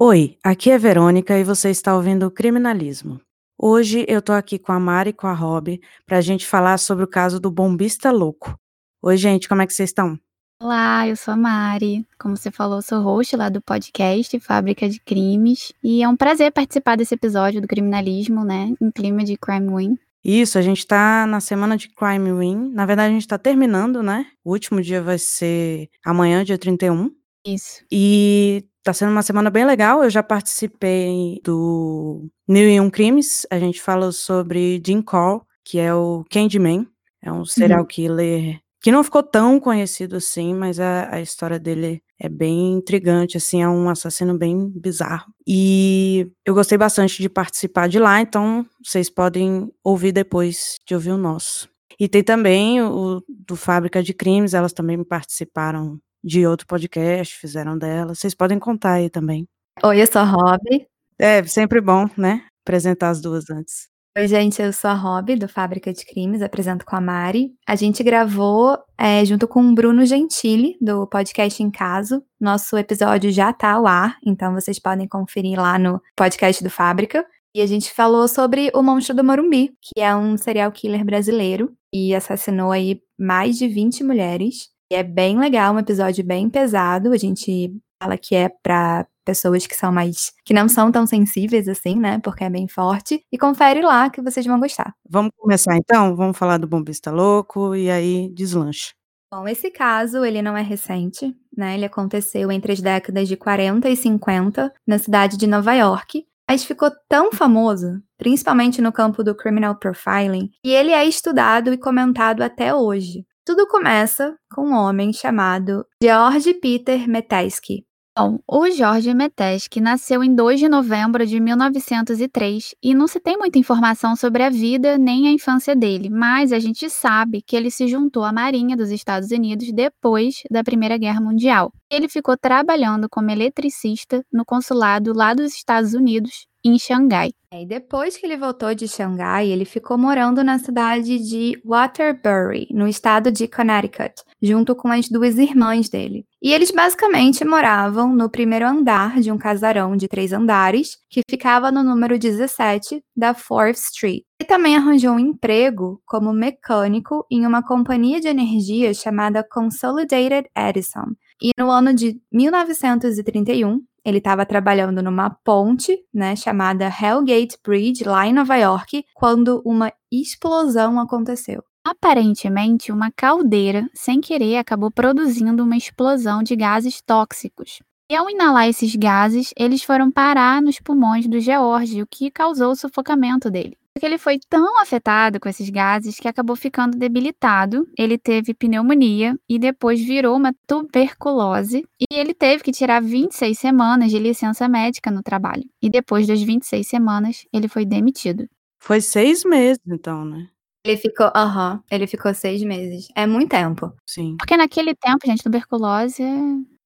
Oi, aqui é Verônica e você está ouvindo o Criminalismo. Hoje eu tô aqui com a Mari e com a Rob pra gente falar sobre o caso do bombista louco. Oi, gente, como é que vocês estão? Olá, eu sou a Mari. Como você falou, sou host lá do podcast Fábrica de Crimes. E é um prazer participar desse episódio do Criminalismo, né? Em clima de Crime Win. Isso, a gente tá na semana de Crime Win. Na verdade, a gente tá terminando, né? O último dia vai ser amanhã, dia 31. Isso. E tá sendo uma semana bem legal. Eu já participei do Mil e Um Crimes. A gente falou sobre Jim Call, que é o Candyman. É um serial killer que não ficou tão conhecido assim, mas a, a história dele é bem intrigante, assim, é um assassino bem bizarro. E eu gostei bastante de participar de lá, então vocês podem ouvir depois de ouvir o nosso. E tem também o do Fábrica de Crimes, elas também participaram de outro podcast, fizeram dela. Vocês podem contar aí também. Oi, eu sou a Rob. É, sempre bom, né? Apresentar as duas antes. Oi, gente, eu sou a Rob, do Fábrica de Crimes, apresento com a Mari. A gente gravou é, junto com o Bruno Gentili, do podcast Em Caso. Nosso episódio já tá ao ar, então vocês podem conferir lá no podcast do Fábrica. E a gente falou sobre o Monstro do Morumbi, que é um serial killer brasileiro e assassinou aí mais de 20 mulheres. E é bem legal, um episódio bem pesado. A gente fala que é para pessoas que são mais que não são tão sensíveis assim, né? Porque é bem forte. E confere lá que vocês vão gostar. Vamos começar então? Vamos falar do bombista louco e aí deslanche. Bom, esse caso, ele não é recente, né? Ele aconteceu entre as décadas de 40 e 50 na cidade de Nova York, mas ficou tão famoso, principalmente no campo do criminal profiling, e ele é estudado e comentado até hoje. Tudo começa com um homem chamado George Peter Metesky. Bom, o George Metesky nasceu em 2 de novembro de 1903 e não se tem muita informação sobre a vida nem a infância dele, mas a gente sabe que ele se juntou à Marinha dos Estados Unidos depois da Primeira Guerra Mundial. Ele ficou trabalhando como eletricista no consulado lá dos Estados Unidos em Xangai. E depois que ele voltou de Xangai, ele ficou morando na cidade de Waterbury, no estado de Connecticut, junto com as duas irmãs dele. E eles basicamente moravam no primeiro andar de um casarão de três andares, que ficava no número 17 da 4th Street. Ele também arranjou um emprego como mecânico em uma companhia de energia chamada Consolidated Edison. E no ano de 1931, ele estava trabalhando numa ponte, né, chamada Hellgate Bridge, lá em Nova York, quando uma explosão aconteceu. Aparentemente, uma caldeira, sem querer, acabou produzindo uma explosão de gases tóxicos. E ao inalar esses gases, eles foram parar nos pulmões do George, o que causou o sufocamento dele que ele foi tão afetado com esses gases que acabou ficando debilitado. Ele teve pneumonia e depois virou uma tuberculose. E ele teve que tirar 26 semanas de licença médica no trabalho. E depois das 26 semanas, ele foi demitido. Foi seis meses, então, né? Ele ficou, aham, uhum, ele ficou seis meses. É muito tempo. Sim. Porque naquele tempo, gente, tuberculose,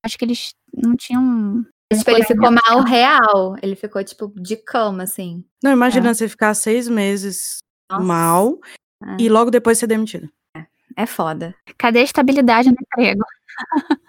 acho que eles não tinham Tipo, ele ficou mal real. Ele ficou, tipo, de cama, assim. Não, imagina é. você ficar seis meses Nossa. mal é. e logo depois ser demitido. É. é foda. Cadê a estabilidade no emprego?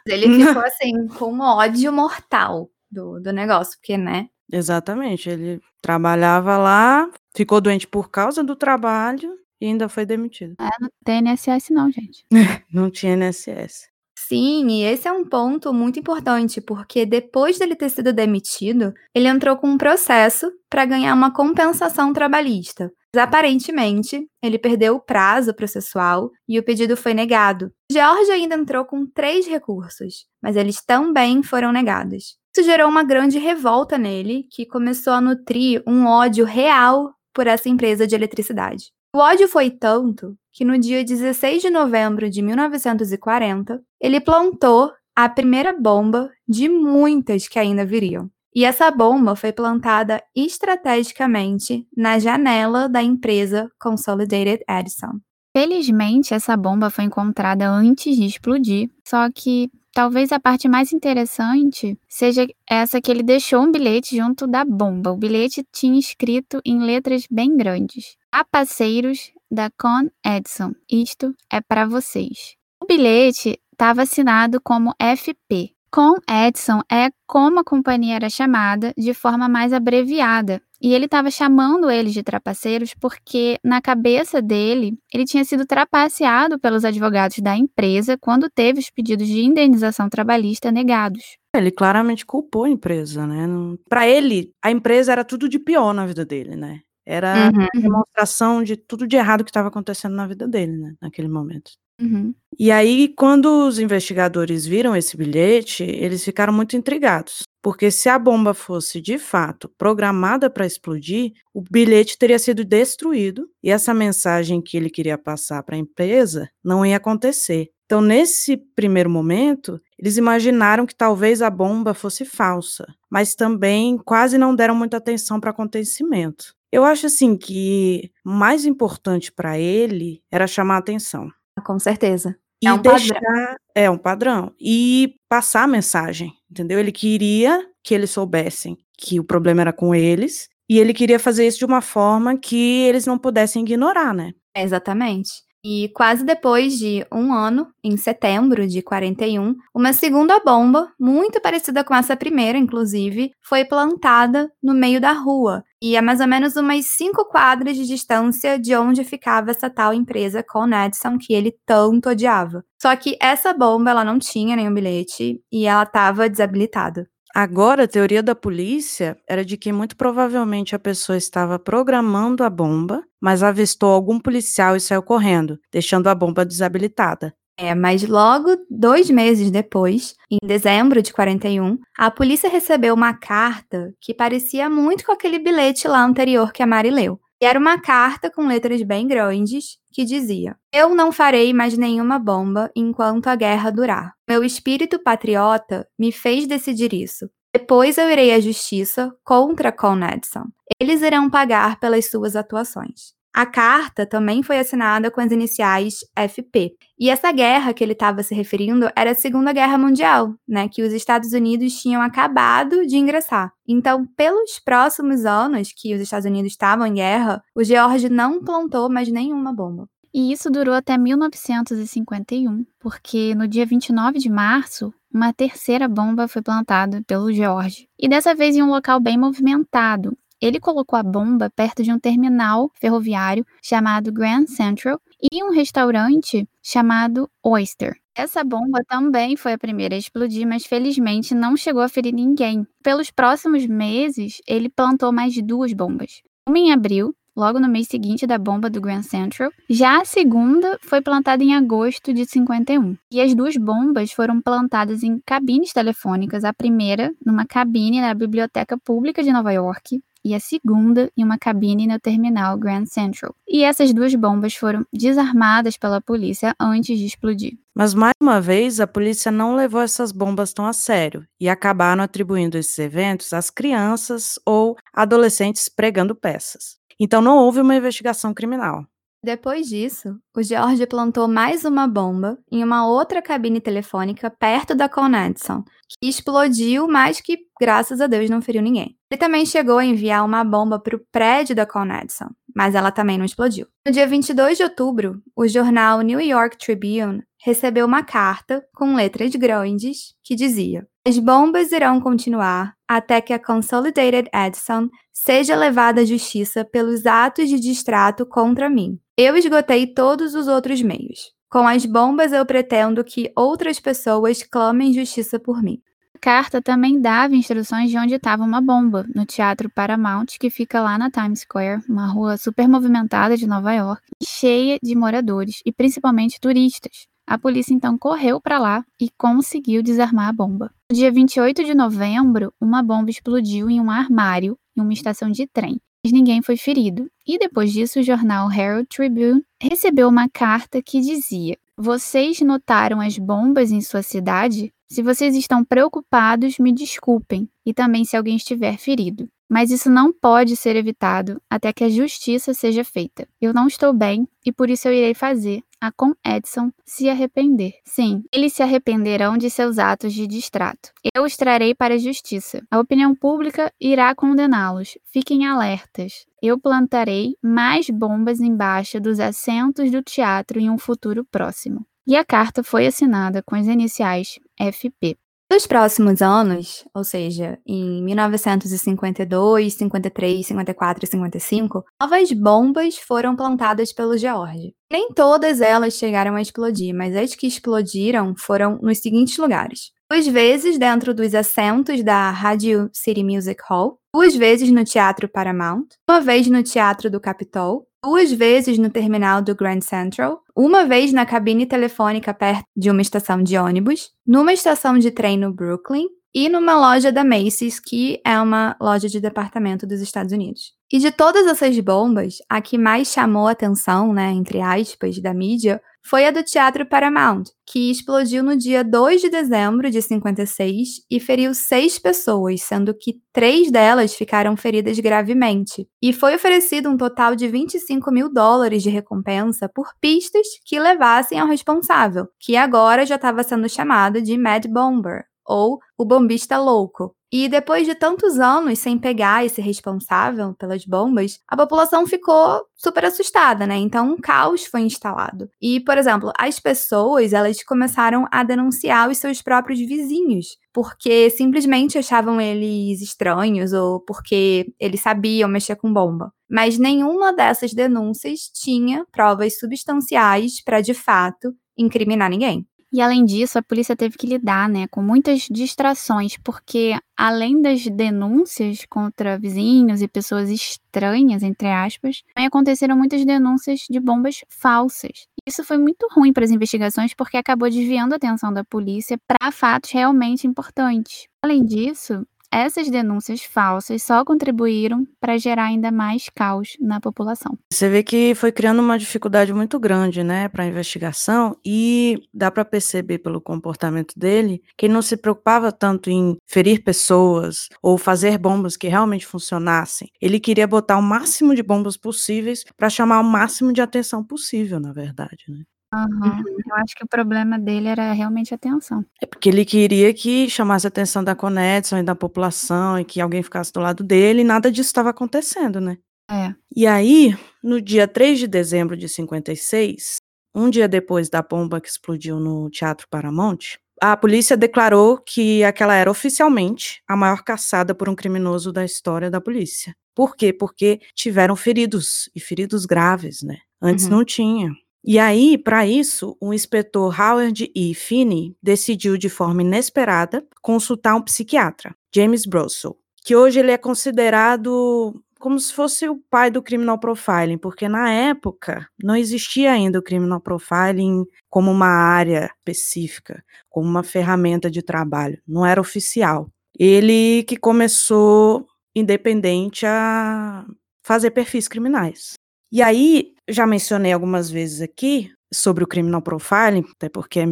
Ele ficou, assim, com ódio mortal do, do negócio, porque, né? Exatamente. Ele trabalhava lá, ficou doente por causa do trabalho e ainda foi demitido. É, não tem NSS não, gente. não tinha NSS. Sim, e esse é um ponto muito importante, porque depois dele ter sido demitido, ele entrou com um processo para ganhar uma compensação trabalhista. Mas, aparentemente, ele perdeu o prazo processual e o pedido foi negado. George ainda entrou com três recursos, mas eles também foram negados. Isso gerou uma grande revolta nele, que começou a nutrir um ódio real por essa empresa de eletricidade. O ódio foi tanto que no dia 16 de novembro de 1940, ele plantou a primeira bomba de muitas que ainda viriam. E essa bomba foi plantada estrategicamente na janela da empresa Consolidated Edison. Felizmente, essa bomba foi encontrada antes de explodir, só que talvez a parte mais interessante seja essa que ele deixou um bilhete junto da bomba. O bilhete tinha escrito em letras bem grandes: Capaceiros da Con Edison. Isto é para vocês. O bilhete estava assinado como FP. Com Edson é como a companhia era chamada de forma mais abreviada. E ele estava chamando eles de trapaceiros porque, na cabeça dele, ele tinha sido trapaceado pelos advogados da empresa quando teve os pedidos de indenização trabalhista negados. Ele claramente culpou a empresa, né? Para ele, a empresa era tudo de pior na vida dele, né? Era uhum. demonstração de tudo de errado que estava acontecendo na vida dele, né? Naquele momento. Uhum. E aí, quando os investigadores viram esse bilhete, eles ficaram muito intrigados. Porque se a bomba fosse de fato programada para explodir, o bilhete teria sido destruído e essa mensagem que ele queria passar para a empresa não ia acontecer. Então, nesse primeiro momento, eles imaginaram que talvez a bomba fosse falsa, mas também quase não deram muita atenção para o acontecimento. Eu acho assim que mais importante para ele era chamar a atenção. Com certeza. E é um deixar, padrão. É um padrão. E passar a mensagem, entendeu? Ele queria que eles soubessem que o problema era com eles. E ele queria fazer isso de uma forma que eles não pudessem ignorar, né? exatamente. E quase depois de um ano, em setembro de 41, uma segunda bomba, muito parecida com essa primeira, inclusive, foi plantada no meio da rua, e a mais ou menos umas cinco quadras de distância de onde ficava essa tal empresa Con Edison que ele tanto odiava. Só que essa bomba ela não tinha nenhum bilhete e ela estava desabilitada. Agora, a teoria da polícia era de que muito provavelmente a pessoa estava programando a bomba, mas avistou algum policial e saiu correndo, deixando a bomba desabilitada. É, mas logo dois meses depois, em dezembro de 41, a polícia recebeu uma carta que parecia muito com aquele bilhete lá anterior que a Mari leu. E era uma carta com letras bem grandes que dizia: Eu não farei mais nenhuma bomba enquanto a guerra durar. Meu espírito patriota me fez decidir isso. Depois eu irei à justiça contra Con Edison. Eles irão pagar pelas suas atuações. A carta também foi assinada com as iniciais FP. E essa guerra que ele estava se referindo era a Segunda Guerra Mundial, né, que os Estados Unidos tinham acabado de ingressar. Então, pelos próximos anos que os Estados Unidos estavam em guerra, o George não plantou mais nenhuma bomba. E isso durou até 1951, porque no dia 29 de março, uma terceira bomba foi plantada pelo George. E dessa vez em um local bem movimentado, ele colocou a bomba perto de um terminal ferroviário chamado Grand Central e um restaurante chamado Oyster. Essa bomba também foi a primeira a explodir, mas felizmente não chegou a ferir ninguém. Pelos próximos meses, ele plantou mais duas bombas. Uma em abril, logo no mês seguinte da bomba do Grand Central. Já a segunda foi plantada em agosto de 51. E as duas bombas foram plantadas em cabines telefônicas, a primeira numa cabine na Biblioteca Pública de Nova York e a segunda em uma cabine no terminal Grand Central. E essas duas bombas foram desarmadas pela polícia antes de explodir. Mas mais uma vez, a polícia não levou essas bombas tão a sério e acabaram atribuindo esses eventos às crianças ou adolescentes pregando peças. Então não houve uma investigação criminal. Depois disso, o George plantou mais uma bomba em uma outra cabine telefônica perto da Con Edison, que explodiu, mas que, graças a Deus, não feriu ninguém. Ele também chegou a enviar uma bomba para o prédio da Con Edison, mas ela também não explodiu. No dia 22 de outubro, o jornal New York Tribune recebeu uma carta com letras grandes que dizia: As bombas irão continuar até que a Consolidated Edison seja levada à justiça pelos atos de distrato contra mim. Eu esgotei todos os outros meios. Com as bombas, eu pretendo que outras pessoas clamem justiça por mim. A carta também dava instruções de onde estava uma bomba, no Teatro Paramount, que fica lá na Times Square, uma rua super movimentada de Nova York, cheia de moradores e principalmente turistas. A polícia então correu para lá e conseguiu desarmar a bomba. No dia 28 de novembro, uma bomba explodiu em um armário em uma estação de trem ninguém foi ferido. E depois disso, o jornal Herald Tribune recebeu uma carta que dizia: Vocês notaram as bombas em sua cidade? Se vocês estão preocupados, me desculpem, e também se alguém estiver ferido. Mas isso não pode ser evitado até que a justiça seja feita. Eu não estou bem e por isso eu irei fazer a com Edson se arrepender. Sim, eles se arrependerão de seus atos de distrato. Eu os trarei para a justiça. A opinião pública irá condená-los. Fiquem alertas. Eu plantarei mais bombas embaixo dos assentos do teatro em um futuro próximo. E a carta foi assinada com as iniciais FP. Nos próximos anos, ou seja, em 1952, 53, 54 e 55, novas bombas foram plantadas pelo George. Nem todas elas chegaram a explodir, mas as que explodiram foram nos seguintes lugares: duas vezes dentro dos assentos da Radio City Music Hall, duas vezes no Teatro Paramount, uma vez no Teatro do Capitol, duas vezes no terminal do Grand Central, uma vez na cabine telefônica perto de uma estação de ônibus, numa estação de trem no Brooklyn e numa loja da Macy's, que é uma loja de departamento dos Estados Unidos. E de todas essas bombas, a que mais chamou a atenção, né, entre aspas, da mídia, foi a do Teatro Paramount, que explodiu no dia 2 de dezembro de 56 e feriu seis pessoas, sendo que três delas ficaram feridas gravemente. E foi oferecido um total de 25 mil dólares de recompensa por pistas que levassem ao responsável, que agora já estava sendo chamado de Mad Bomber, ou o bombista louco. E depois de tantos anos sem pegar esse responsável pelas bombas, a população ficou super assustada, né? Então um caos foi instalado. E, por exemplo, as pessoas, elas começaram a denunciar os seus próprios vizinhos, porque simplesmente achavam eles estranhos ou porque eles sabiam mexer com bomba. Mas nenhuma dessas denúncias tinha provas substanciais para de fato incriminar ninguém. E além disso, a polícia teve que lidar, né, com muitas distrações, porque além das denúncias contra vizinhos e pessoas estranhas, entre aspas, também aconteceram muitas denúncias de bombas falsas. Isso foi muito ruim para as investigações porque acabou desviando a atenção da polícia para fatos realmente importantes. Além disso, essas denúncias falsas só contribuíram para gerar ainda mais caos na população. Você vê que foi criando uma dificuldade muito grande, né, para a investigação e dá para perceber pelo comportamento dele que ele não se preocupava tanto em ferir pessoas ou fazer bombas que realmente funcionassem. Ele queria botar o máximo de bombas possíveis para chamar o máximo de atenção possível, na verdade, né? Uhum. Eu acho que o problema dele era realmente a atenção. É porque ele queria que chamasse a atenção da Conexon e da população e que alguém ficasse do lado dele e nada disso estava acontecendo, né? É. E aí, no dia 3 de dezembro de 56, um dia depois da bomba que explodiu no Teatro Paramount, a polícia declarou que aquela era oficialmente a maior caçada por um criminoso da história da polícia. Por quê? Porque tiveram feridos, e feridos graves, né? Antes Uhum. não tinha. E aí, para isso, o inspetor Howard E. Finney decidiu de forma inesperada consultar um psiquiatra, James Brussel, que hoje ele é considerado como se fosse o pai do criminal profiling, porque na época não existia ainda o criminal profiling como uma área específica, como uma ferramenta de trabalho, não era oficial. Ele que começou independente a fazer perfis criminais. E aí, já mencionei algumas vezes aqui sobre o criminal profiling, até porque é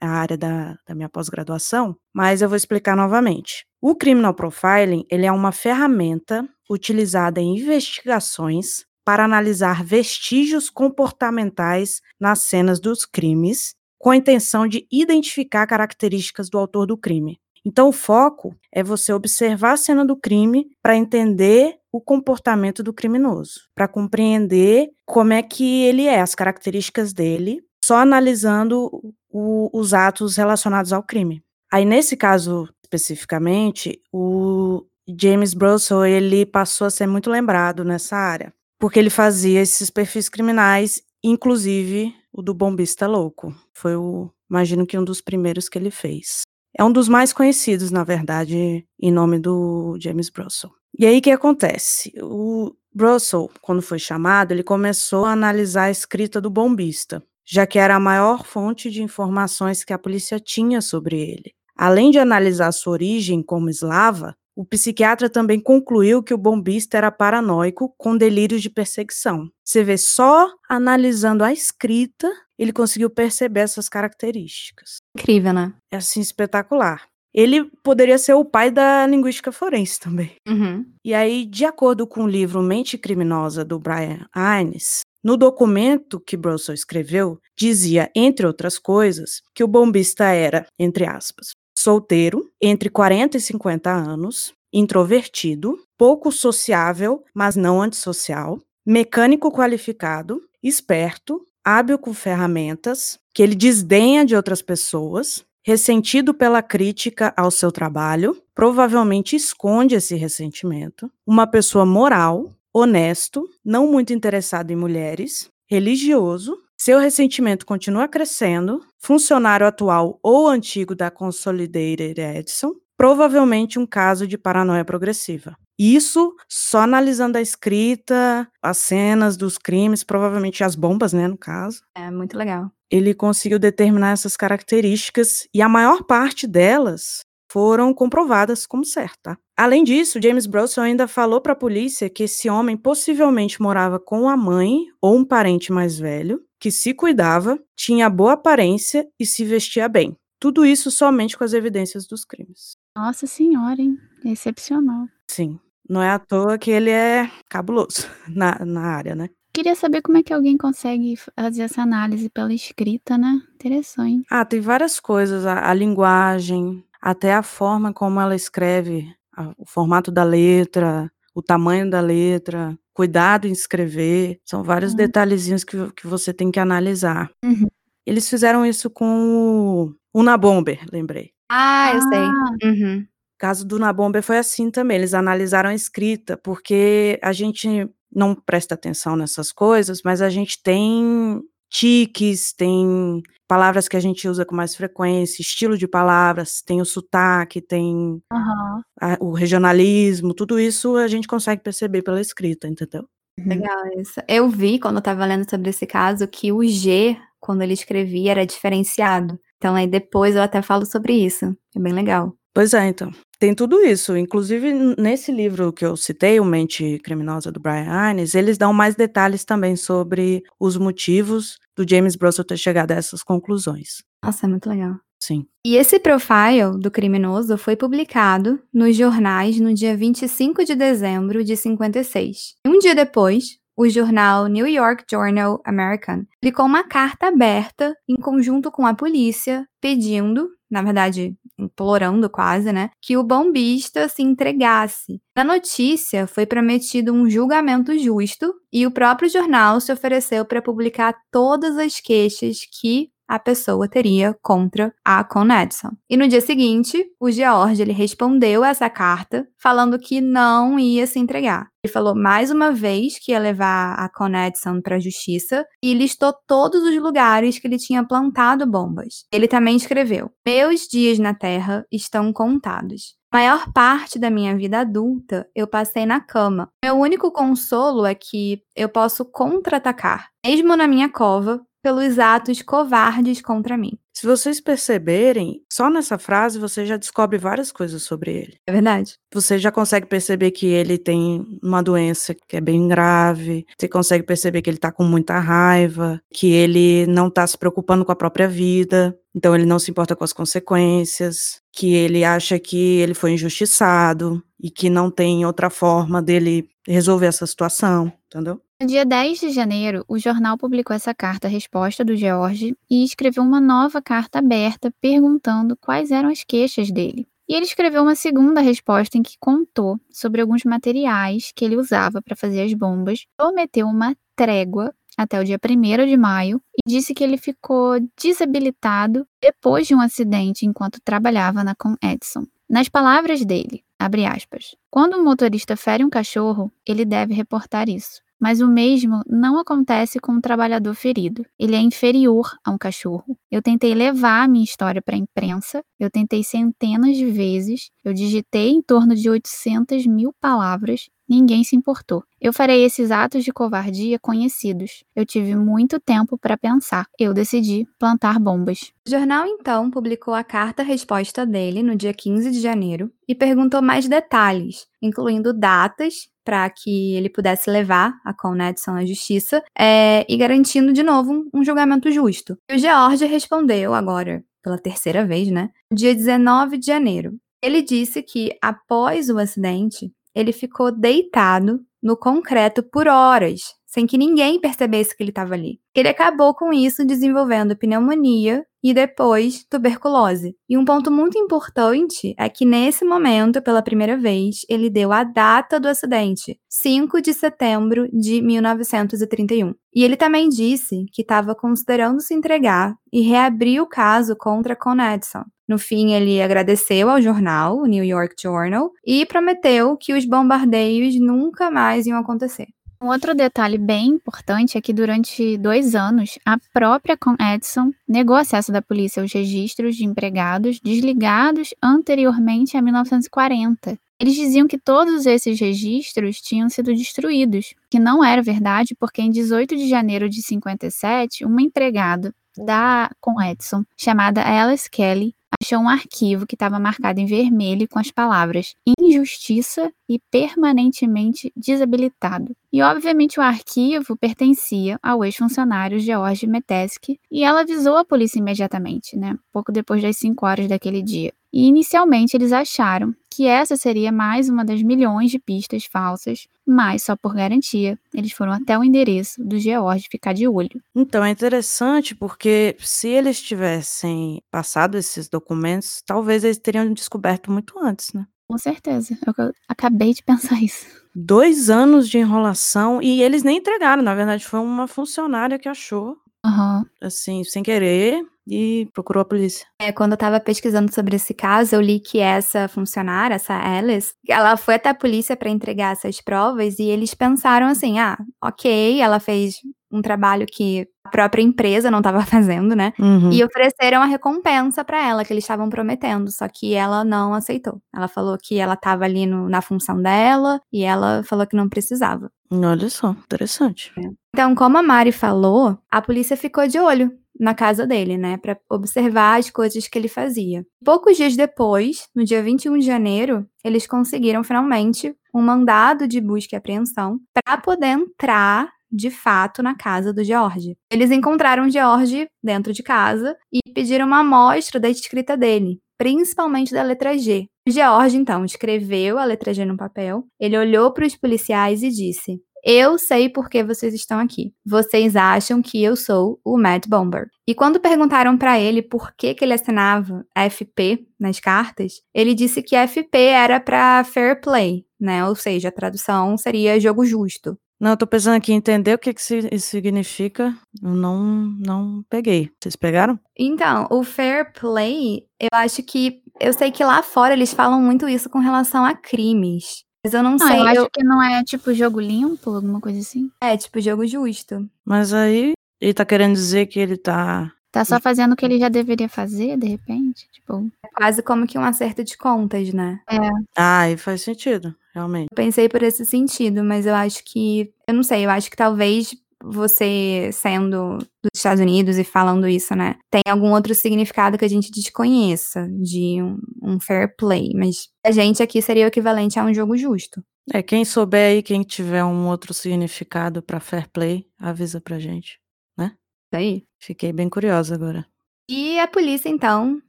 a área da, da minha pós-graduação, mas eu vou explicar novamente. O criminal profiling ele é uma ferramenta utilizada em investigações para analisar vestígios comportamentais nas cenas dos crimes, com a intenção de identificar características do autor do crime. Então, o foco é você observar a cena do crime para entender o comportamento do criminoso, para compreender como é que ele é, as características dele, só analisando o, os atos relacionados ao crime. Aí, nesse caso especificamente, o James Brussel ele passou a ser muito lembrado nessa área, porque ele fazia esses perfis criminais, inclusive o do bombista louco. Foi o, imagino que um dos primeiros que ele fez. É um dos mais conhecidos, na verdade, em nome do James Brussel. E aí o que acontece? O Brussel, quando foi chamado, ele começou a analisar a escrita do bombista, já que era a maior fonte de informações que a polícia tinha sobre ele. Além de analisar sua origem como eslava, o psiquiatra também concluiu que o bombista era paranoico com delírios de perseguição. Você vê, só analisando a escrita, ele conseguiu perceber essas características. Incrível, né? É assim espetacular. Ele poderia ser o pai da linguística forense também. Uhum. E aí, de acordo com o livro Mente Criminosa do Brian Hines, no documento que Brussel escreveu, dizia, entre outras coisas, que o bombista era, entre aspas, solteiro, entre 40 e 50 anos, introvertido, pouco sociável, mas não antissocial, mecânico qualificado, esperto, hábil com ferramentas, que ele desdenha de outras pessoas, ressentido pela crítica ao seu trabalho, provavelmente esconde esse ressentimento, uma pessoa moral, honesto, não muito interessado em mulheres, religioso, seu ressentimento continua crescendo, funcionário atual ou antigo da Consolidated Edison, provavelmente um caso de paranoia progressiva. Isso só analisando a escrita, as cenas dos crimes, provavelmente as bombas, né, no caso. É muito legal. Ele conseguiu determinar essas características e a maior parte delas foram comprovadas como certa. Além disso, James Bronson ainda falou para a polícia que esse homem possivelmente morava com a mãe ou um parente mais velho, que se cuidava, tinha boa aparência e se vestia bem. Tudo isso somente com as evidências dos crimes. Nossa senhora, hein? Excepcional. Sim. Não é à toa que ele é cabuloso na, na área, né? Queria saber como é que alguém consegue fazer essa análise pela escrita, né? Interessante. Ah, tem várias coisas. A, a linguagem, até a forma como ela escreve, a, o formato da letra, o tamanho da letra, cuidado em escrever. São vários uhum. detalhezinhos que, que você tem que analisar. Uhum. Eles fizeram isso com o Unabomber, lembrei. Ah, eu ah. sei. Uhum caso do Nabomber foi assim também, eles analisaram a escrita, porque a gente não presta atenção nessas coisas, mas a gente tem tiques, tem palavras que a gente usa com mais frequência, estilo de palavras, tem o sotaque, tem uhum. a, o regionalismo, tudo isso a gente consegue perceber pela escrita, entendeu? Uhum. Legal isso. Eu vi, quando eu tava lendo sobre esse caso, que o G, quando ele escrevia, era diferenciado. Então aí depois eu até falo sobre isso. É bem legal. Pois é, então. Tem tudo isso. Inclusive, nesse livro que eu citei, O Mente Criminosa, do Brian Hines, eles dão mais detalhes também sobre os motivos do James Russell ter chegado a essas conclusões. Nossa, é muito legal. Sim. E esse profile do criminoso foi publicado nos jornais no dia 25 de dezembro de 56. E um dia depois, o jornal New York Journal American publicou uma carta aberta em conjunto com a polícia pedindo, na verdade, implorando quase, né, que o bombista se entregasse. Na notícia foi prometido um julgamento justo e o próprio jornal se ofereceu para publicar todas as queixas que a pessoa teria contra a Con Edison. E no dia seguinte, o George ele respondeu essa carta falando que não ia se entregar. Ele falou mais uma vez que ia levar a Con Edison para a justiça e listou todos os lugares que ele tinha plantado bombas. Ele também escreveu: Meus dias na Terra estão contados. Maior parte da minha vida adulta eu passei na cama. Meu único consolo é que eu posso contra-atacar, mesmo na minha cova, pelos atos covardes contra mim. Se vocês perceberem, só nessa frase você já descobre várias coisas sobre ele. É verdade. Você já consegue perceber que ele tem uma doença que é bem grave, você consegue perceber que ele tá com muita raiva, que ele não tá se preocupando com a própria vida, então ele não se importa com as consequências, que ele acha que ele foi injustiçado e que não tem outra forma dele resolver essa situação, entendeu? No dia 10 de janeiro, o jornal publicou essa carta-resposta do George e escreveu uma nova carta aberta perguntando quais eram as queixas dele. E ele escreveu uma segunda resposta em que contou sobre alguns materiais que ele usava para fazer as bombas, prometeu uma trégua até o dia 1 de maio e disse que ele ficou desabilitado depois de um acidente enquanto trabalhava na Com Edison. Nas palavras dele, abre aspas, quando um motorista fere um cachorro, ele deve reportar isso. Mas o mesmo não acontece com um trabalhador ferido. Ele é inferior a um cachorro. Eu tentei levar a minha história para a imprensa, eu tentei centenas de vezes, eu digitei em torno de 800 mil palavras Ninguém se importou. Eu farei esses atos de covardia conhecidos. Eu tive muito tempo para pensar. Eu decidi plantar bombas. O jornal então publicou a carta-resposta dele no dia 15 de janeiro e perguntou mais detalhes, incluindo datas para que ele pudesse levar a Con Edison à justiça é, e garantindo de novo um, um julgamento justo. E o George respondeu agora, pela terceira vez, né? Dia 19 de janeiro. Ele disse que após o acidente, ele ficou deitado no concreto por horas, sem que ninguém percebesse que ele estava ali. Ele acabou com isso desenvolvendo pneumonia e depois tuberculose. E um ponto muito importante é que nesse momento, pela primeira vez, ele deu a data do acidente, 5 de setembro de 1931. E ele também disse que estava considerando se entregar e reabrir o caso contra Con Edison. No fim, ele agradeceu ao jornal, o New York Journal, e prometeu que os bombardeios nunca mais iam acontecer. Um outro detalhe bem importante é que durante dois anos, a própria Con Edison negou acesso da polícia aos registros de empregados desligados anteriormente a 1940. Eles diziam que todos esses registros tinham sido destruídos, que não era verdade, porque em 18 de janeiro de 57, uma empregada da Con Edison, chamada Alice Kelly, achou um arquivo que estava marcado em vermelho com as palavras injustiça e permanentemente desabilitado. E obviamente o arquivo pertencia ao ex-funcionário George Metesky e ela avisou a polícia imediatamente, né? Pouco depois das 5 horas daquele dia. E inicialmente eles acharam que essa seria mais uma das milhões de pistas falsas, mas só por garantia, eles foram até o endereço do George ficar de olho. Então é interessante porque se eles tivessem passado esses documentos, talvez eles teriam descoberto muito antes, né? Com certeza. Eu acabei de pensar isso. Dois anos de enrolação e eles nem entregaram. Na verdade, foi uma funcionária que achou. Uhum. Assim, sem querer, e procurou a polícia. É, quando eu tava pesquisando sobre esse caso, eu li que essa funcionária, essa Alice, ela foi até a polícia para entregar essas provas e eles pensaram assim: ah, ok, ela fez um trabalho que a própria empresa não estava fazendo, né? Uhum. E ofereceram a recompensa para ela que eles estavam prometendo, só que ela não aceitou. Ela falou que ela estava ali no, na função dela e ela falou que não precisava. Olha só, interessante. É. Então, como a Mari falou, a polícia ficou de olho na casa dele, né, para observar as coisas que ele fazia. Poucos dias depois, no dia 21 de janeiro, eles conseguiram finalmente um mandado de busca e apreensão para poder entrar de fato na casa do George. Eles encontraram George dentro de casa e pediram uma amostra da escrita dele, principalmente da letra G. George então escreveu a letra G no papel, ele olhou para os policiais e disse: eu sei por que vocês estão aqui. Vocês acham que eu sou o Matt Bomber. E quando perguntaram para ele por que, que ele assinava FP nas cartas, ele disse que FP era para fair play, né? Ou seja, a tradução seria jogo justo. Não, eu tô pensando aqui em entender o que, que isso significa. Eu não, não peguei. Vocês pegaram? Então, o fair play, eu acho que. Eu sei que lá fora eles falam muito isso com relação a crimes. Mas eu não, sei. Eu acho que não é tipo jogo limpo, alguma coisa assim. É, tipo jogo justo. Mas aí ele tá querendo dizer que ele tá. Tá só fazendo o que ele já deveria fazer, de repente? Tipo. É quase como que um acerto de contas, né? É. Ah, e faz sentido, realmente. Eu pensei por esse sentido, mas eu acho que. Eu não sei, eu acho que talvez você sendo dos Estados Unidos e falando isso, né? Tem algum outro significado que a gente desconheça de um, um fair play, mas a gente aqui seria o equivalente a um jogo justo. É, quem souber aí, quem tiver um outro significado para fair play, avisa pra gente, né? Isso aí. Fiquei bem curiosa agora. E a polícia, então,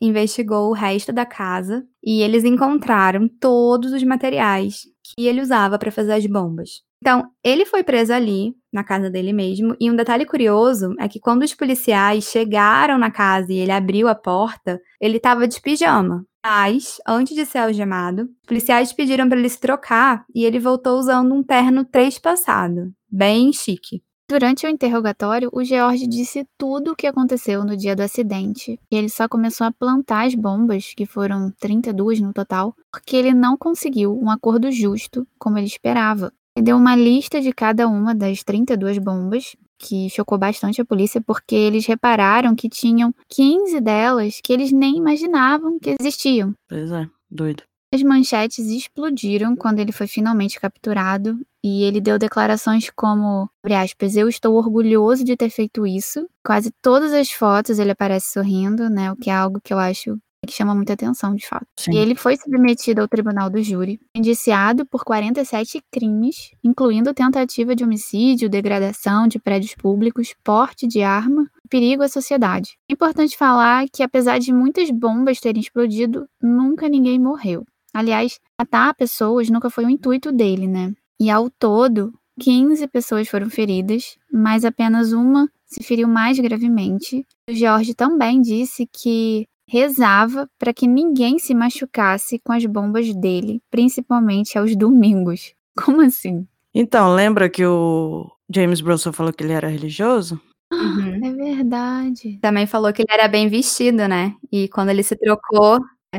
investigou o resto da casa e eles encontraram todos os materiais que ele usava para fazer as bombas. Então, ele foi preso ali, na casa dele mesmo, e um detalhe curioso é que quando os policiais chegaram na casa e ele abriu a porta, ele estava de pijama. Mas, antes de ser algemado, os policiais pediram para ele se trocar e ele voltou usando um terno trespassado, bem chique. Durante o interrogatório, o George disse tudo o que aconteceu no dia do acidente. E ele só começou a plantar as bombas, que foram 32 no total, porque ele não conseguiu um acordo justo como ele esperava. Ele deu uma lista de cada uma das 32 bombas, que chocou bastante a polícia, porque eles repararam que tinham 15 delas que eles nem imaginavam que existiam. Pois é, doido. As manchetes explodiram quando ele foi finalmente capturado e ele deu declarações como, aspas, eu estou orgulhoso de ter feito isso. Quase todas as fotos ele aparece sorrindo, né? O que é algo que eu acho que chama muita atenção, de fato. Sim. E ele foi submetido ao tribunal do júri, indiciado por 47 crimes, incluindo tentativa de homicídio, degradação de prédios públicos, porte de arma e perigo à sociedade. Importante falar que, apesar de muitas bombas terem explodido, nunca ninguém morreu. Aliás, matar pessoas nunca foi o intuito dele, né? E ao todo, 15 pessoas foram feridas, mas apenas uma se feriu mais gravemente. O George também disse que rezava para que ninguém se machucasse com as bombas dele, principalmente aos domingos. Como assim? Então, lembra que o James Bronson falou que ele era religioso? Uhum. É verdade. Também falou que ele era bem vestido, né? E quando ele se trocou. É.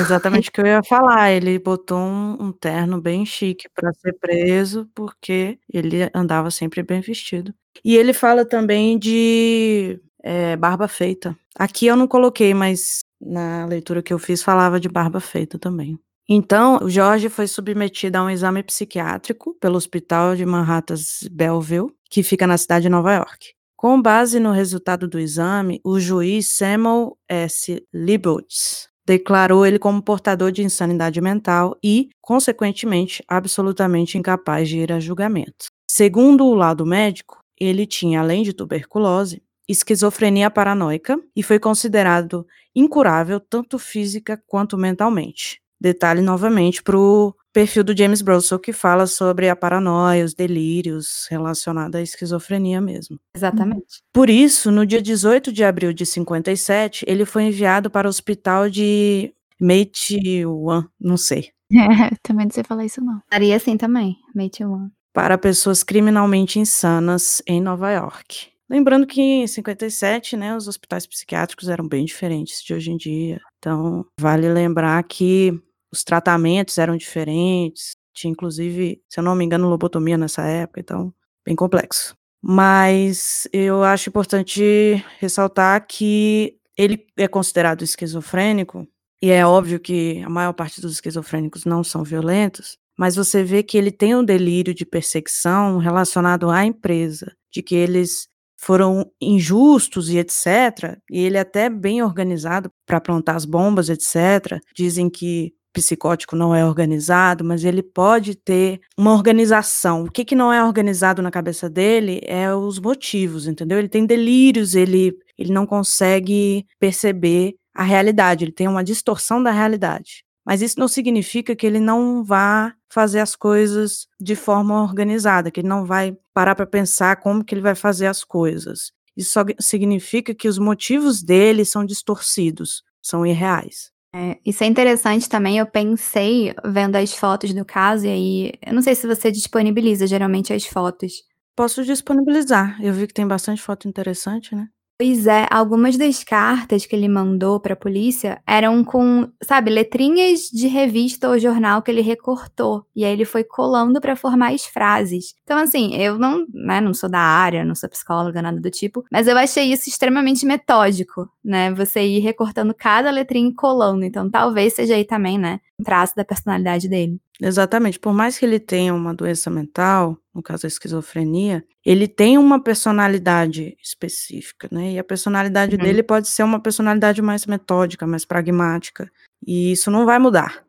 Exatamente o que eu ia falar. Ele botou um, um terno bem chique para ser preso, porque ele andava sempre bem vestido. E ele fala também de é, barba feita. Aqui eu não coloquei, mas na leitura que eu fiz falava de barba feita também. Então, o Jorge foi submetido a um exame psiquiátrico pelo Hospital de Manhattan's Belleville, que fica na cidade de Nova York. Com base no resultado do exame, o juiz Samuel S. Leibowitz declarou ele como portador de insanidade mental e, consequentemente, absolutamente incapaz de ir a julgamento. Segundo o lado médico, ele tinha, além de tuberculose, esquizofrenia paranoica e foi considerado incurável tanto física quanto mentalmente. Detalhe novamente para o perfil do James Bronson que fala sobre a paranoia, os delírios relacionados à esquizofrenia mesmo. Exatamente. Por isso, no dia 18 de abril de 57, ele foi enviado para o hospital de Meituan, não sei. É, também não sei falar isso não. Estaria assim também, Meituan. Para pessoas criminalmente insanas em Nova York. Lembrando que em 57, né, os hospitais psiquiátricos eram bem diferentes de hoje em dia. Então, vale lembrar que os tratamentos eram diferentes. Tinha, inclusive, se eu não me engano, lobotomia nessa época, então, bem complexo. Mas eu acho importante ressaltar que ele é considerado esquizofrênico, e é óbvio que a maior parte dos esquizofrênicos não são violentos, mas você vê que ele tem um delírio de perseguição relacionado à empresa, de que eles foram injustos e etc. E ele é até bem organizado para plantar as bombas, etc. Dizem que psicótico não é organizado, mas ele pode ter uma organização. O que, que não é organizado na cabeça dele é os motivos, entendeu? Ele tem delírios, ele, ele não consegue perceber a realidade, ele tem uma distorção da realidade. Mas isso não significa que ele não vá fazer as coisas de forma organizada, que ele não vai parar para pensar como que ele vai fazer as coisas. Isso só significa que os motivos dele são distorcidos, são irreais. É, isso é interessante também. Eu pensei vendo as fotos do caso, e aí. Eu não sei se você disponibiliza geralmente as fotos. Posso disponibilizar. Eu vi que tem bastante foto interessante, né? Pois é, algumas das cartas que ele mandou para a polícia eram com, sabe, letrinhas de revista ou jornal que ele recortou. E aí ele foi colando para formar as frases. Então, assim, eu não, né, não sou da área, não sou psicóloga, nada do tipo, mas eu achei isso extremamente metódico, né? Você ir recortando cada letrinha e colando. Então, talvez seja aí também, né, um traço da personalidade dele. Exatamente. Por mais que ele tenha uma doença mental, no caso a esquizofrenia, ele tem uma personalidade específica, né? E a personalidade uhum. dele pode ser uma personalidade mais metódica, mais pragmática. E isso não vai mudar.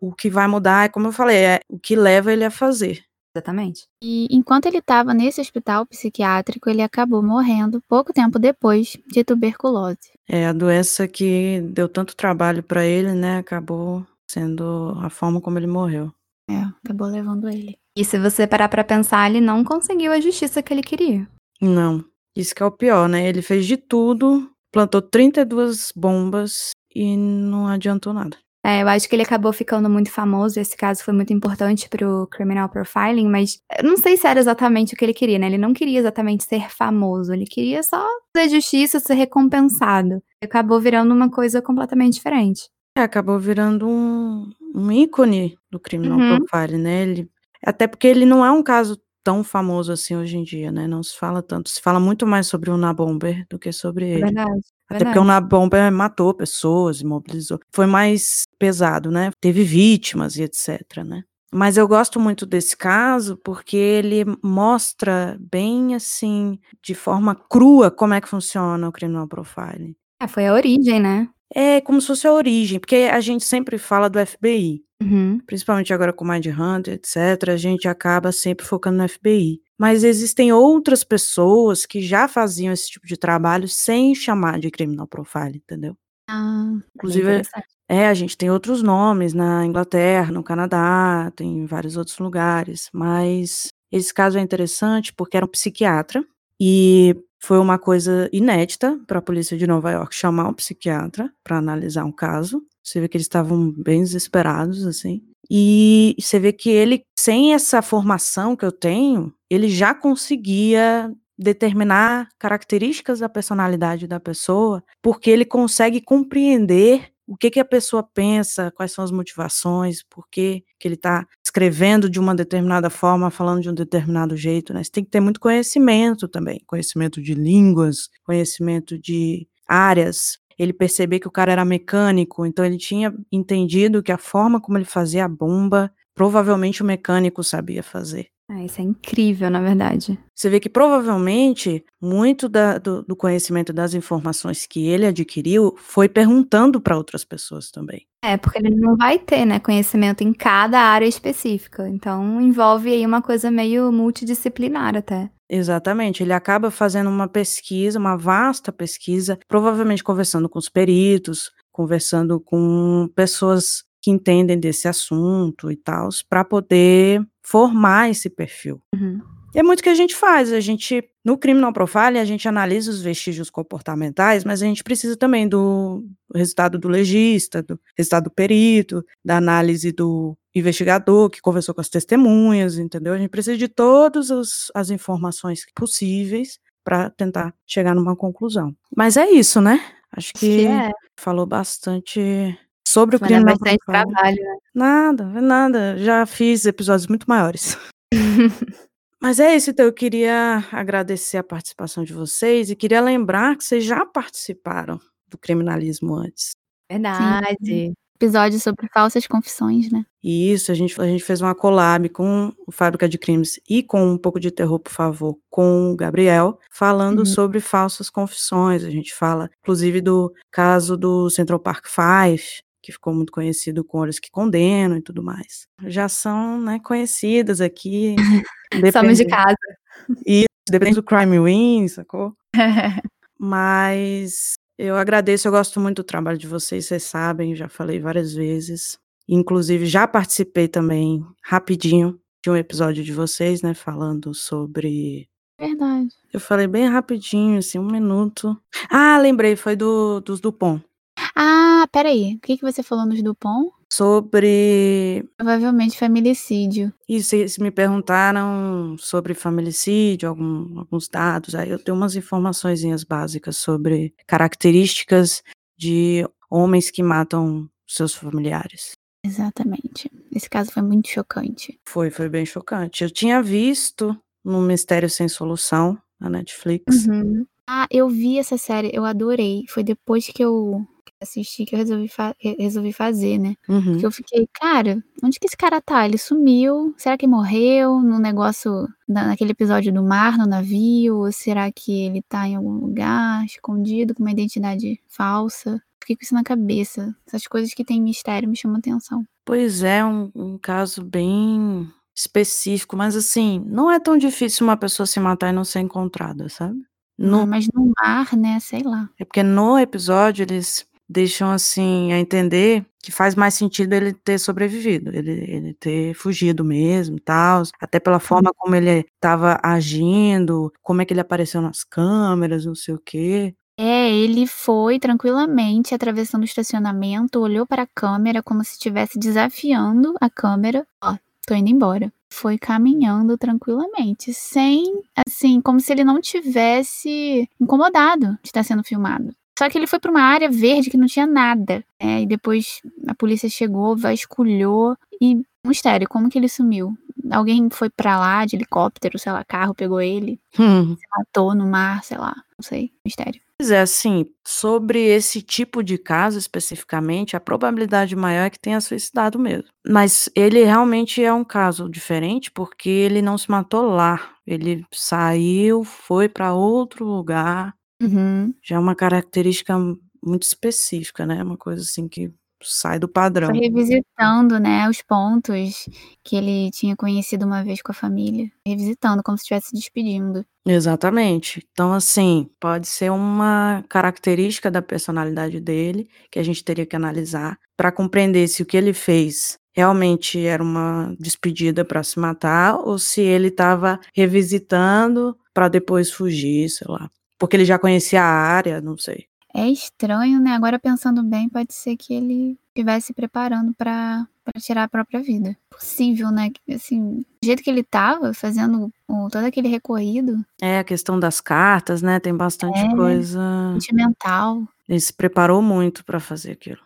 O que vai mudar é, como eu falei, é o que leva ele a fazer. Exatamente. E enquanto ele estava nesse hospital psiquiátrico, ele acabou morrendo pouco tempo depois de tuberculose. É, a doença que deu tanto trabalho para ele, né, acabou sendo a forma como ele morreu. É, acabou levando ele. E se você parar para pensar, ele não conseguiu a justiça que ele queria. Não. Isso que é o pior, né? Ele fez de tudo, plantou 32 bombas e não adiantou nada. É, eu acho que ele acabou ficando muito famoso. Esse caso foi muito importante pro criminal profiling, mas eu não sei se era exatamente o que ele queria, né? Ele não queria exatamente ser famoso, ele queria só fazer justiça, ser recompensado. Acabou virando uma coisa completamente diferente. É, acabou virando um, um ícone do criminal uhum. profile, né? Ele, até porque ele não é um caso tão famoso assim hoje em dia, né? Não se fala tanto. Se fala muito mais sobre o Nabomber do que sobre ele. Verdade. Até verdade. porque o Nabomber matou pessoas, imobilizou. Foi mais pesado, né? Teve vítimas e etc, né? Mas eu gosto muito desse caso porque ele mostra bem assim, de forma crua, como é que funciona o criminal profiling. É, foi a origem, né? É como se fosse a origem, porque a gente sempre fala do FBI, Uhum. principalmente agora com Mind Hunter, etc. A gente acaba sempre focando no FBI. Mas existem outras pessoas que já faziam esse tipo de trabalho sem chamar de criminal profile, entendeu? Ah, Inclusive, é, a gente tem outros nomes na Inglaterra, no Canadá, tem em vários outros lugares, mas esse caso é interessante porque era um psiquiatra e foi uma coisa inédita para a polícia de Nova York chamar um psiquiatra para analisar um caso. Você vê que eles estavam bem desesperados, assim. E você vê que ele, sem essa formação que eu tenho, ele já conseguia determinar características da personalidade da pessoa, porque ele consegue compreender o que, que a pessoa pensa, quais são as motivações, por que, que ele está escrevendo de uma determinada forma, falando de um determinado jeito, né? Você tem que ter muito conhecimento também, conhecimento de línguas, conhecimento de áreas. Ele perceber que o cara era mecânico, então ele tinha entendido que a forma como ele fazia a bomba, provavelmente o mecânico sabia fazer. Ah, isso é incrível, na verdade. Você vê que provavelmente muito da, do, do, conhecimento das informações que ele adquiriu foi perguntando para outras pessoas também. É, porque ele não vai ter, né, conhecimento em cada área específica. Então envolve aí uma coisa meio multidisciplinar até. Exatamente, ele acaba fazendo uma pesquisa, uma vasta pesquisa, provavelmente conversando com os peritos, conversando com pessoas que entendem desse assunto e tal, para poder formar esse perfil. Uhum. E é muito o que a gente faz, a gente, no criminal profile, a gente analisa os vestígios comportamentais, mas a gente precisa também do resultado do legista, do resultado do perito, da análise do investigador que conversou com as testemunhas, entendeu? A gente precisa de todas as, as informações possíveis para tentar chegar numa conclusão. Mas é isso, né? Acho que, que é. falou bastante Sobre o Mas crime é bastante trabalho, né? Nada, nada. Já fiz episódios muito maiores. Mas é isso, então eu queria agradecer a participação de vocês e queria lembrar que vocês já participaram do criminalismo antes. Verdade. Sim. Episódio sobre falsas confissões, né? Isso, a gente, a gente fez uma collab com o Fábrica de Crimes e com um pouco de terror, por favor, com o Gabriel, falando uhum. sobre falsas confissões. A gente fala, inclusive, do caso do Central Park Five, que ficou muito conhecido com Olhos que Condenam e tudo mais. Já são, né, conhecidas aqui. Somos de casa. E depende do Crime Win, sacou? Mas eu agradeço, eu gosto muito do trabalho de vocês, vocês sabem, já falei várias vezes. Inclusive, já participei também, rapidinho, de um episódio de vocês, né, falando sobre Verdade. Eu falei bem rapidinho, assim, um minuto. Ah, lembrei, foi do, dos Dupont. Ah, peraí. O que, que você falou nos Dupont? Sobre. Provavelmente familicídio. Isso, se me perguntaram sobre familicídio, algum, alguns dados, aí eu tenho umas informações básicas sobre características de homens que matam seus familiares. Exatamente. Esse caso foi muito chocante. Foi, foi bem chocante. Eu tinha visto no Mistério Sem Solução, na Netflix. Uhum. Ah, eu vi essa série, eu adorei. Foi depois que eu assisti que eu resolvi, fa resolvi fazer, né? Uhum. Eu fiquei, cara, onde que esse cara tá? Ele sumiu? Será que morreu no negócio, naquele episódio do mar, no navio? Ou será que ele tá em algum lugar, escondido, com uma identidade falsa? Fiquei com isso na cabeça. Essas coisas que tem mistério me chamam atenção. Pois é, um, um caso bem específico, mas assim, não é tão difícil uma pessoa se matar e não ser encontrada, sabe? No... Ah, mas no mar, né? Sei lá. É porque no episódio eles deixam assim a entender que faz mais sentido ele ter sobrevivido, ele, ele ter fugido mesmo, tal, até pela forma como ele estava agindo, como é que ele apareceu nas câmeras, não sei o quê. É, ele foi tranquilamente atravessando o estacionamento, olhou para a câmera como se estivesse desafiando a câmera. Ó, tô indo embora. Foi caminhando tranquilamente, sem, assim, como se ele não tivesse incomodado de estar sendo filmado. Só que ele foi para uma área verde que não tinha nada. Né? E depois a polícia chegou, vasculhou e mistério, como que ele sumiu? Alguém foi para lá de helicóptero, sei lá, carro pegou ele, hum. se matou no mar, sei lá, não sei, mistério. Pois é, assim, sobre esse tipo de caso especificamente, a probabilidade maior é que tenha suicidado mesmo. Mas ele realmente é um caso diferente porque ele não se matou lá. Ele saiu, foi para outro lugar, Uhum. Já é uma característica muito específica, né, uma coisa assim que sai do padrão. Foi revisitando, né, os pontos que ele tinha conhecido uma vez com a família, revisitando como se estivesse se despedindo. Exatamente. Então, assim, pode ser uma característica da personalidade dele que a gente teria que analisar para compreender se o que ele fez realmente era uma despedida para se matar ou se ele estava revisitando para depois fugir, sei lá. Porque ele já conhecia a área, não sei. É estranho, né? Agora pensando bem, pode ser que ele estivesse preparando para tirar a própria vida. Possível, né? Assim, do jeito que ele estava fazendo todo aquele recorrido. É, a questão das cartas, né? Tem bastante É. coisa. Sentimental. Ele se preparou muito para fazer aquilo.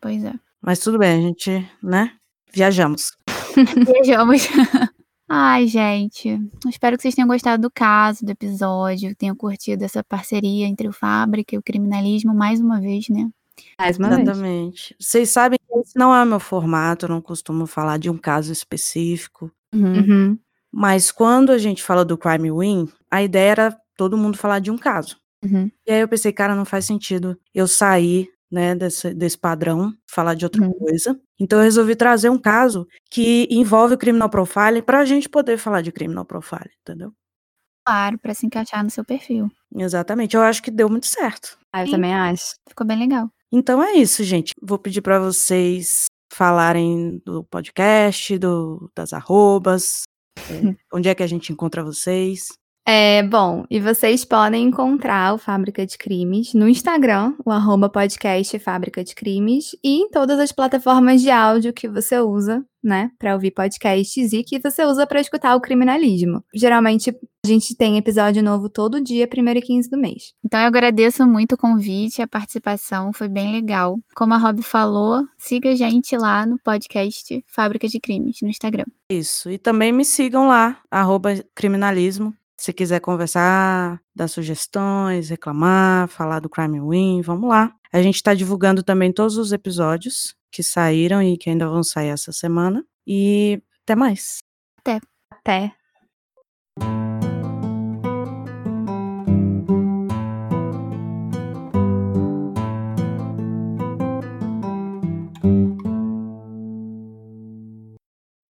Pois é. Mas tudo bem, a gente, né? Viajamos. Vejamos. Ai, gente. Espero que vocês tenham gostado do caso, do episódio, tenham curtido essa parceria entre o Fábrica e o criminalismo mais uma vez, né? Mais uma vez. Exatamente. Vocês sabem que esse não é o meu formato, eu não costumo falar de um caso específico. Uhum. Mas quando a gente fala do Crime Win, a ideia era todo mundo falar de um caso. Uhum. E aí eu pensei, cara, não faz sentido eu sair, né, desse, desse padrão, falar de outra Uhum. coisa. Então eu resolvi trazer um caso que envolve o criminal profiling pra gente poder falar de criminal profiling, entendeu? Claro, pra se encaixar no seu perfil. Exatamente. Eu acho que deu muito certo. Ah, eu Sim. também acho. Ficou bem legal. Então é isso, gente. Vou pedir pra vocês falarem do podcast, do, das arrobas, é, onde é que a gente encontra vocês. É, bom, e vocês podem encontrar o Fábrica de Crimes no Instagram, o arroba podcast Fábrica de Crimes, e em todas as plataformas de áudio que você usa, né, para ouvir podcasts e que você usa para escutar o criminalismo. Geralmente a gente tem episódio novo todo dia, 1 e 15 do mês. Então eu agradeço muito o convite, a participação, foi bem legal. Como a Rob falou, siga a gente lá no podcast Fábrica de Crimes, no Instagram. Isso. E também me sigam lá, arroba criminalismo. Se quiser conversar, dar sugestões, reclamar, falar do Crime Win, vamos lá. A gente está divulgando também todos os episódios que saíram e que ainda vão sair essa semana. E até mais. Até!